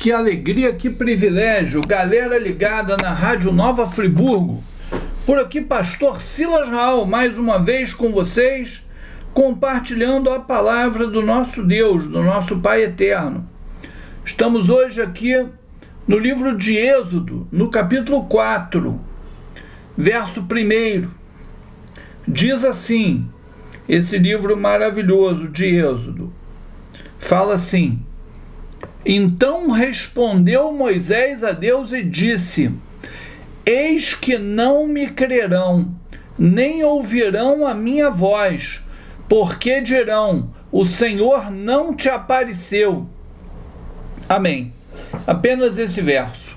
Que alegria, que privilégio. Galera ligada na Rádio Nova Friburgo. Por aqui, Pastor Silas Raul, mais uma vez com vocês, compartilhando a palavra do nosso Deus, do nosso Pai Eterno. Estamos hoje aqui no livro de Êxodo, no capítulo 4, verso 1. Diz assim: esse livro maravilhoso de Êxodo. Fala assim: então respondeu Moisés a Deus e disse: Eis que não me crerão, nem ouvirão a minha voz, porque dirão: O Senhor não te apareceu. Amém. Apenas esse verso.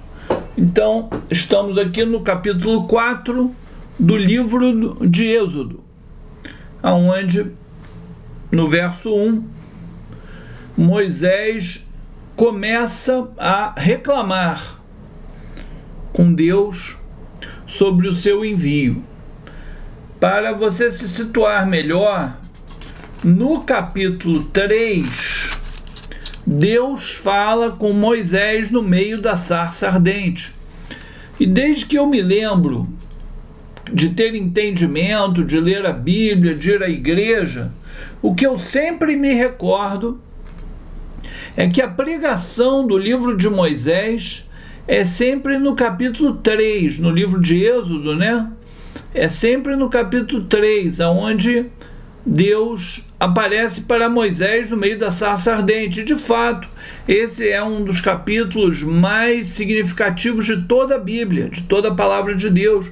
Então, estamos aqui no capítulo 4 do livro de Êxodo, aonde no verso 1 Moisés começa a reclamar com Deus sobre o seu envio. Para você se situar melhor, no capítulo 3, Deus fala com Moisés no meio da sarça ardente. E desde que eu me lembro de ter entendimento, de ler a Bíblia, de ir à igreja, o que eu sempre me recordo é que a pregação do livro de Moisés é sempre no capítulo 3, no livro de Êxodo, né? É sempre no capítulo 3, onde Deus aparece para Moisés no meio da sarça ardente. De fato, esse é um dos capítulos mais significativos de toda a Bíblia, de toda a palavra de Deus.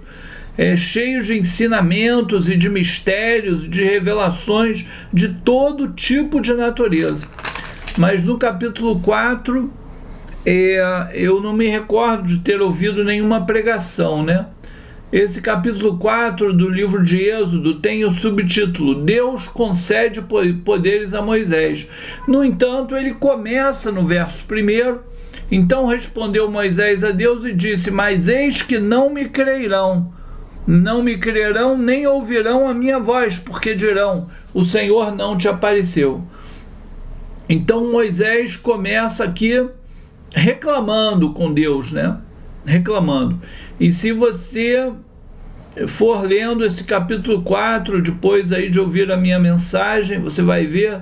É cheio de ensinamentos e de mistérios, de revelações de todo tipo de natureza. Mas no capítulo 4, é, eu não me recordo de ter ouvido nenhuma pregação, né? Esse capítulo 4 do livro de Êxodo tem o subtítulo Deus concede poderes a Moisés. No entanto, ele começa no verso 1. Então respondeu Moisés a Deus e disse: Mas eis que não me crerão, não me crerão nem ouvirão a minha voz, porque dirão: O Senhor não te apareceu. Então Moisés começa aqui reclamando com Deus, né? Reclamando. E se você for lendo esse capítulo 4, depois aí de ouvir a minha mensagem, você vai ver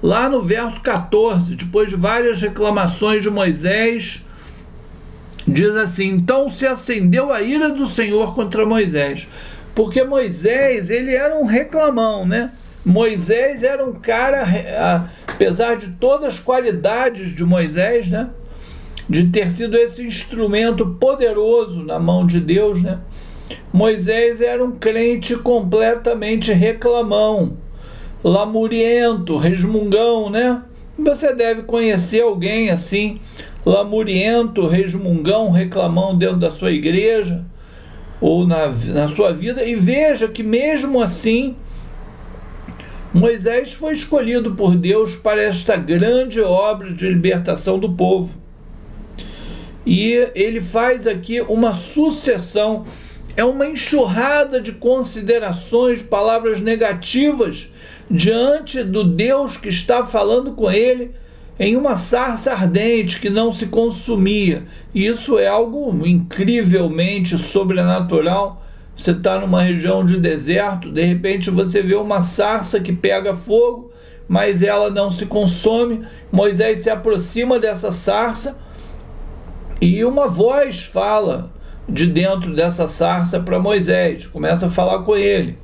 lá no verso 14, depois de várias reclamações de Moisés, diz assim: Então se acendeu a ira do Senhor contra Moisés, porque Moisés, ele era um reclamão, né? Moisés era um cara, apesar de todas as qualidades de Moisés, né? De ter sido esse instrumento poderoso na mão de Deus, né? Moisés era um crente completamente reclamão, lamuriento, resmungão, né? Você deve conhecer alguém assim, lamuriento, resmungão, reclamão dentro da sua igreja ou na, na sua vida, e veja que mesmo assim Moisés foi escolhido por Deus para esta grande obra de libertação do povo. E ele faz aqui uma sucessão, é uma enxurrada de considerações, palavras negativas diante do Deus que está falando com ele em uma sarça ardente que não se consumia. Isso é algo incrivelmente sobrenatural você está numa região de deserto, de repente você vê uma sarça que pega fogo, mas ela não se consome. Moisés se aproxima dessa sarça e uma voz fala de dentro dessa sarça para Moisés, começa a falar com ele,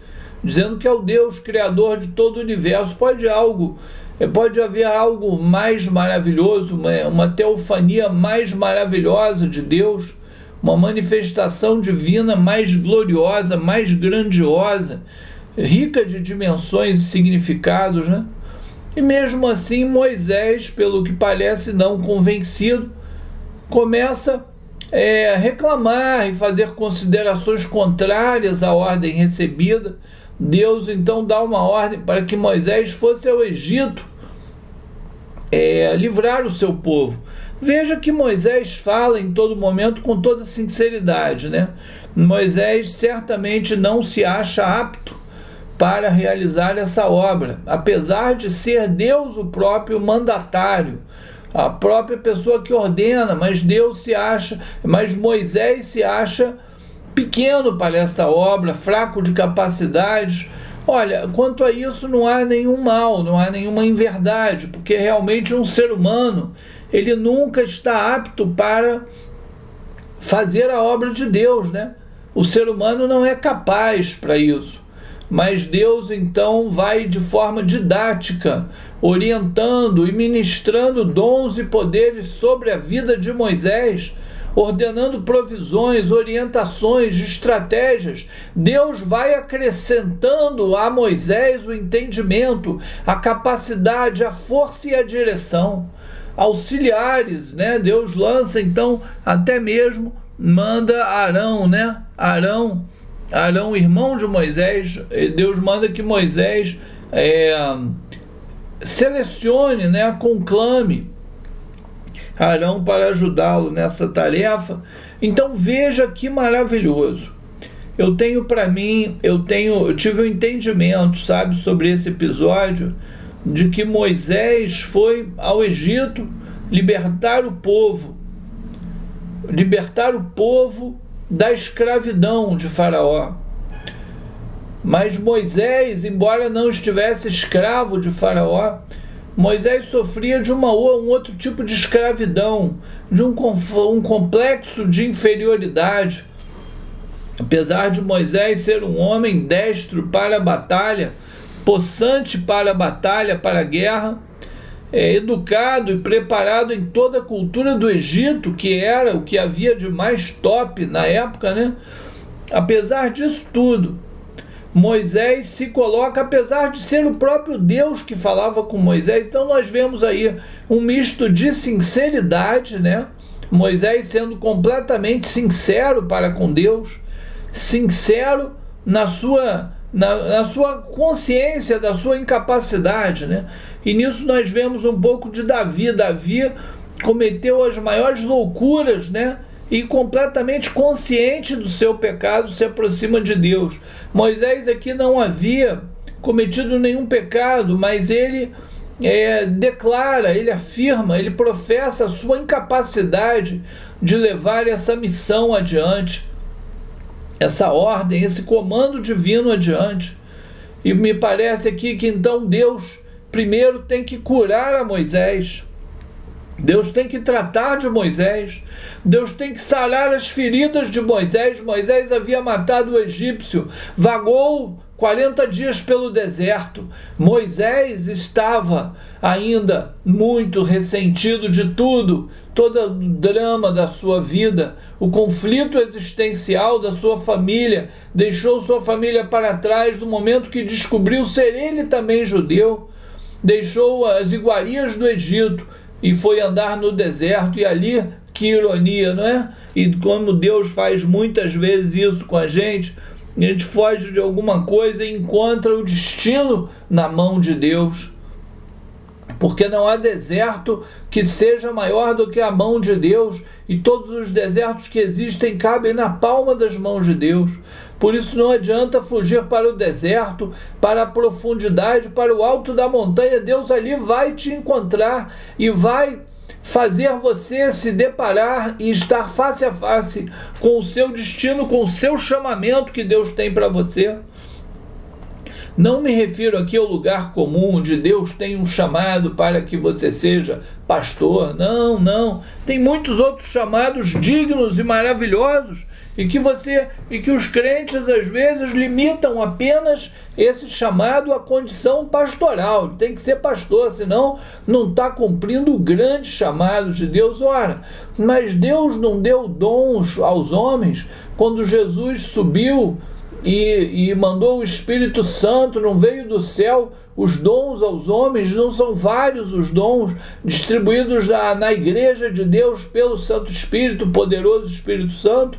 dizendo que é o Deus criador de todo o universo. Pode algo, pode haver algo mais maravilhoso, uma, uma teofania mais maravilhosa de Deus uma manifestação divina mais gloriosa, mais grandiosa, rica de dimensões e significados, né? E mesmo assim, Moisés, pelo que parece não convencido, começa é, a reclamar e fazer considerações contrárias à ordem recebida. Deus então dá uma ordem para que Moisés fosse ao Egito é, livrar o seu povo. Veja que Moisés fala em todo momento com toda sinceridade, né? Moisés certamente não se acha apto para realizar essa obra, apesar de ser Deus o próprio mandatário a própria pessoa que ordena, mas Deus se acha, mas Moisés se acha pequeno para esta obra, fraco de capacidades. Olha, quanto a isso não há nenhum mal, não há nenhuma inverdade, porque realmente um ser humano, ele nunca está apto para fazer a obra de Deus, né? O ser humano não é capaz para isso. Mas Deus então vai de forma didática, orientando e ministrando dons e poderes sobre a vida de Moisés, ordenando provisões, orientações, estratégias. Deus vai acrescentando a Moisés o entendimento, a capacidade, a força e a direção. Auxiliares, né? Deus lança então até mesmo manda Arão, né? Arão, Arão, irmão de Moisés, Deus manda que Moisés é, selecione, né? Conclame Arão para ajudá-lo nessa tarefa. Então veja que maravilhoso. Eu tenho para mim, eu tenho, eu tive um entendimento, sabe, sobre esse episódio de que Moisés foi ao Egito libertar o povo, libertar o povo da escravidão de Faraó. Mas Moisés, embora não estivesse escravo de Faraó, Moisés sofria de uma, um outro tipo de escravidão, de um, um complexo de inferioridade. Apesar de Moisés ser um homem destro para a batalha, possante para a batalha, para a guerra, é, educado e preparado em toda a cultura do Egito, que era o que havia de mais top na época, né? Apesar disso tudo, Moisés se coloca, apesar de ser o próprio Deus que falava com Moisés. Então nós vemos aí um misto de sinceridade, né? Moisés sendo completamente sincero para com Deus, sincero na sua, na, na sua consciência da sua incapacidade, né? E nisso nós vemos um pouco de Davi. Davi cometeu as maiores loucuras, né? e completamente consciente do seu pecado se aproxima de Deus. Moisés aqui não havia cometido nenhum pecado, mas ele é, declara, ele afirma, ele professa a sua incapacidade de levar essa missão adiante, essa ordem, esse comando divino adiante. E me parece aqui que então Deus primeiro tem que curar a Moisés Deus tem que tratar de Moisés, Deus tem que sarar as feridas de Moisés. Moisés havia matado o egípcio, vagou 40 dias pelo deserto. Moisés estava ainda muito ressentido de tudo, todo o drama da sua vida, o conflito existencial da sua família, deixou sua família para trás no momento que descobriu ser ele também judeu, deixou as iguarias do Egito e foi andar no deserto, e ali, que ironia, não é? E como Deus faz muitas vezes isso com a gente, a gente foge de alguma coisa e encontra o destino na mão de Deus. Porque não há deserto que seja maior do que a mão de Deus, e todos os desertos que existem cabem na palma das mãos de Deus. Por isso não adianta fugir para o deserto, para a profundidade, para o alto da montanha. Deus ali vai te encontrar e vai fazer você se deparar e estar face a face com o seu destino, com o seu chamamento que Deus tem para você. Não me refiro aqui ao lugar comum onde Deus tem um chamado para que você seja pastor. Não, não. Tem muitos outros chamados dignos e maravilhosos e que você e que os crentes às vezes limitam apenas esse chamado à condição pastoral. Tem que ser pastor, senão não está cumprindo o grande chamado de Deus. Ora, mas Deus não deu dons aos homens quando Jesus subiu e, e mandou o Espírito Santo, não veio do céu os dons aos homens, não são vários os dons distribuídos na, na igreja de Deus pelo Santo Espírito, poderoso Espírito Santo.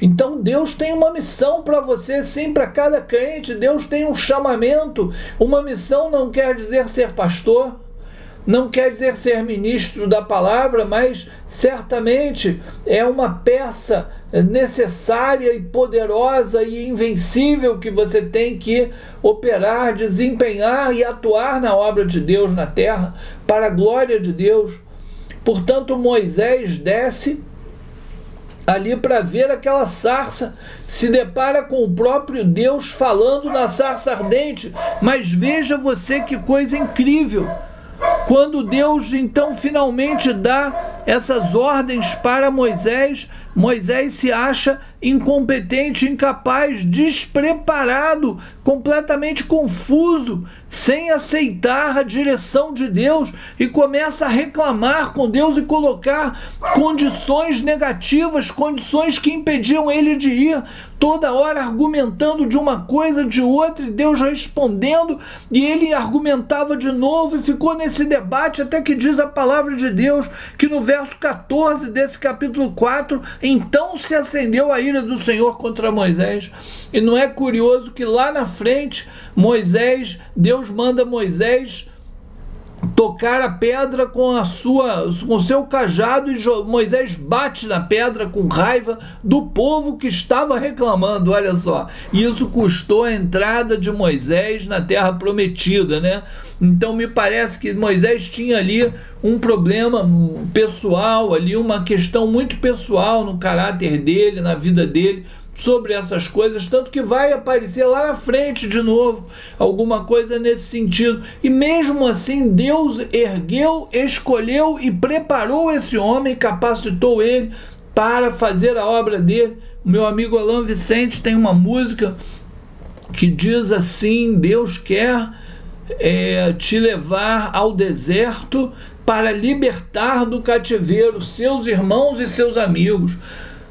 Então Deus tem uma missão para você, sim, para cada crente. Deus tem um chamamento. Uma missão não quer dizer ser pastor. não quer dizer ser ministro da palavra, mas certamente é uma peça necessária e poderosa e invencível que você tem que operar, desempenhar e atuar na obra de Deus na terra, para a glória de Deus. Portanto, Moisés desce ali para ver aquela sarça, se depara com o próprio Deus falando na sarça ardente. Mas veja você que coisa incrível! Quando Deus então finalmente dá essas ordens para Moisés, Moisés se acha incompetente, incapaz, despreparado, completamente confuso, sem aceitar a direção de Deus e começa a reclamar com Deus e colocar condições negativas, condições que impediam ele de ir, toda hora argumentando de uma coisa, de outra, e Deus respondendo, e ele argumentava de novo e ficou nesse debate até que diz a palavra de Deus que no verso 14 desse capítulo 4, então se acendeu a ira do Senhor contra Moisés. E não é curioso que lá na frente, Moisés, Deus manda Moisés tocar a pedra com a sua com seu cajado e Moisés bate na pedra com raiva do povo que estava reclamando, olha só. Isso custou a entrada de Moisés na terra prometida, né? Então me parece que Moisés tinha ali um problema pessoal, ali uma questão muito pessoal no caráter dele, na vida dele, sobre essas coisas, tanto que vai aparecer lá na frente de novo alguma coisa nesse sentido. E mesmo assim, Deus ergueu, escolheu e preparou esse homem, capacitou ele para fazer a obra dele. Meu amigo Alain Vicente tem uma música que diz assim: Deus quer é, te levar ao deserto para libertar do cativeiro seus irmãos e seus amigos.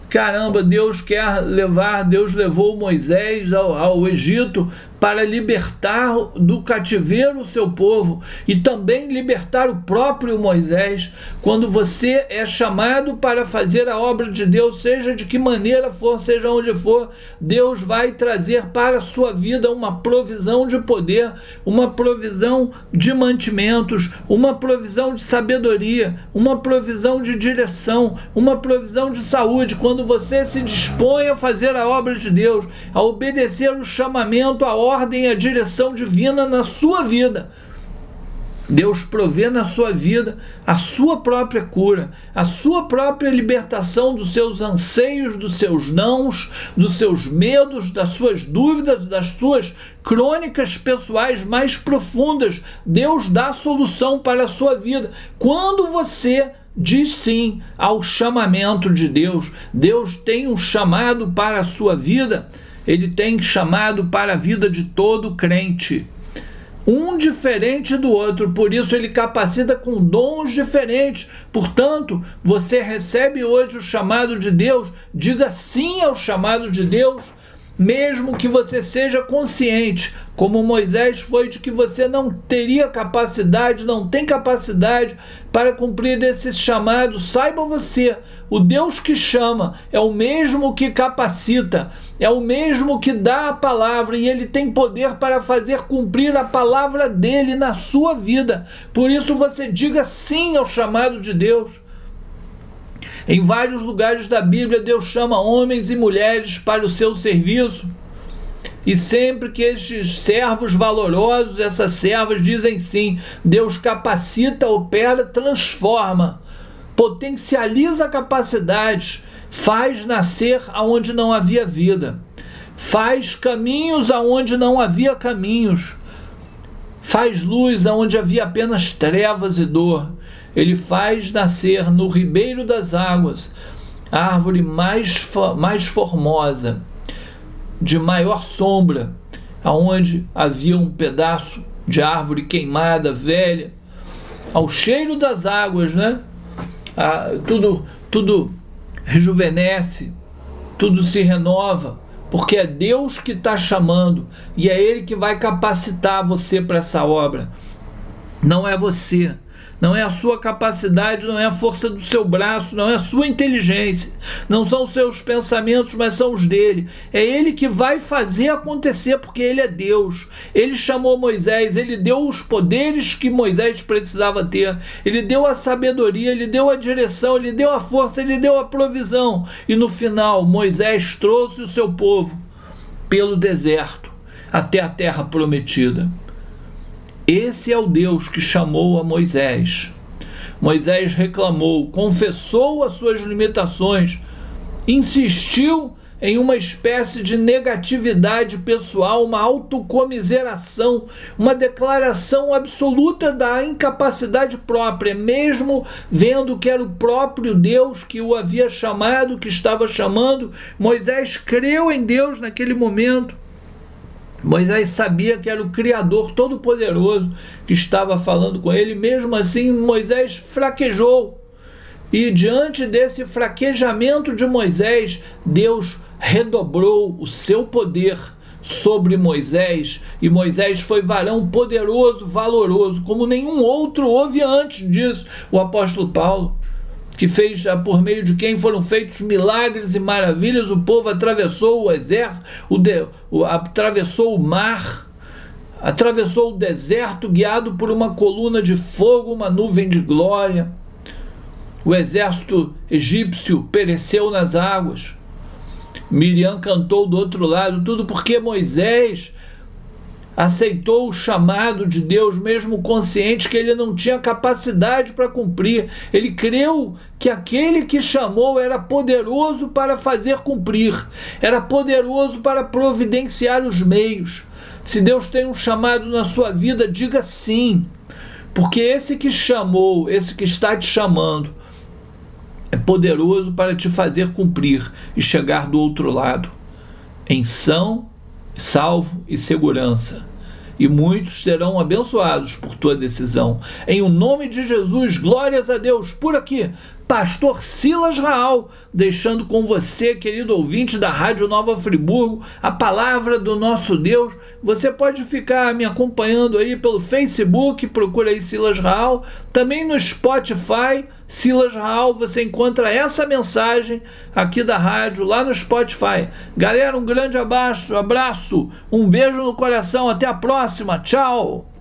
Caramba, Deus quer levar, Deus levou Moisés ao, ao Egito para libertar do cativeiro o seu povo e também libertar o próprio Moisés. Quando você é chamado para fazer a obra de Deus, seja de que maneira for, seja onde for, Deus vai trazer para a sua vida uma provisão de poder, uma provisão de mantimentos, uma provisão de sabedoria, uma provisão de direção, uma provisão de saúde. Quando você se dispõe a fazer a obra de Deus, a obedecer o chamamento, a ordem a direção divina na sua vida. Deus provê na sua vida a sua própria cura, a sua própria libertação dos seus anseios, dos seus nãos, dos seus medos, das suas dúvidas, das suas crônicas pessoais mais profundas. Deus dá solução para a sua vida. Quando você diz sim ao chamamento de Deus, Deus tem um chamado para a sua vida ele tem chamado para a vida de todo crente. Um diferente do outro, por isso ele capacita com dons diferentes. Portanto, você recebe hoje o chamado de Deus, diga sim ao chamado de Deus, mesmo que você seja consciente, como Moisés foi, de que você não teria capacidade, não tem capacidade para cumprir esse chamado. Saiba você, o Deus que chama é o mesmo que capacita, é o mesmo que dá a palavra e ele tem poder para fazer cumprir a palavra dele na sua vida. Por isso você diga sim ao chamado de Deus. Em vários lugares da Bíblia, Deus chama homens e mulheres para o seu serviço. E sempre que estes servos valorosos, essas servas dizem sim, Deus capacita, opera, transforma potencializa capacidades, faz nascer aonde não havia vida, faz caminhos aonde não havia caminhos, faz luz aonde havia apenas trevas e dor. Ele faz nascer no ribeiro das águas a árvore mais, mais formosa, de maior sombra, aonde havia um pedaço de árvore queimada, velha, ao cheiro das águas, né? Ah, tudo, tudo rejuvenesce, tudo se renova, porque é Deus que está chamando e é Ele que vai capacitar você para essa obra. Não é você, não é a sua capacidade, não é a força do seu braço, não é a sua inteligência, não são os seus pensamentos, mas são os dele. É ele que vai fazer acontecer, porque ele é Deus. Ele chamou Moisés, ele deu os poderes que Moisés precisava ter, ele deu a sabedoria, ele deu a direção, ele deu a força, ele deu a provisão. E no final, Moisés trouxe o seu povo pelo deserto até a terra prometida. Esse é o Deus que chamou a Moisés. Moisés reclamou, confessou as suas limitações, insistiu em uma espécie de negatividade pessoal, uma autocomiseração, uma declaração absoluta da incapacidade própria, mesmo vendo que era o próprio Deus que o havia chamado, que estava chamando. Moisés creu em Deus naquele momento Moisés sabia que era o Criador Todo-Poderoso que estava falando com ele, mesmo assim Moisés fraquejou. E diante desse fraquejamento de Moisés, Deus redobrou o seu poder sobre Moisés, e Moisés foi varão poderoso, valoroso, como nenhum outro houve antes disso, o apóstolo Paulo que fez por meio de quem foram feitos milagres e maravilhas, o povo atravessou o exército, o, atravessou o mar, atravessou o deserto guiado por uma coluna de fogo, uma nuvem de glória. O exército egípcio pereceu nas águas. Miriam cantou do outro lado, tudo porque Moisés aceitou o chamado de Deus, mesmo consciente que ele não tinha capacidade para cumprir. Ele creu que aquele que chamou era poderoso para fazer cumprir, era poderoso para providenciar os meios. Se Deus tem um chamado na sua vida, diga sim, porque esse que chamou, esse que está te chamando, é poderoso para te fazer cumprir e chegar do outro lado em são salvo e segurança. E muitos serão abençoados por tua decisão. Em o nome de Jesus, glórias a Deus. Por aqui, Pastor Silas Raal, deixando com você, querido ouvinte da Rádio Nova Friburgo, a palavra do nosso Deus. Você pode ficar me acompanhando aí pelo Facebook, procura aí Silas Raal, também no Spotify Silas Raul, você encontra essa mensagem aqui da rádio, lá no Spotify. Galera, um grande abraço, abraço, um beijo no coração, até a próxima, tchau!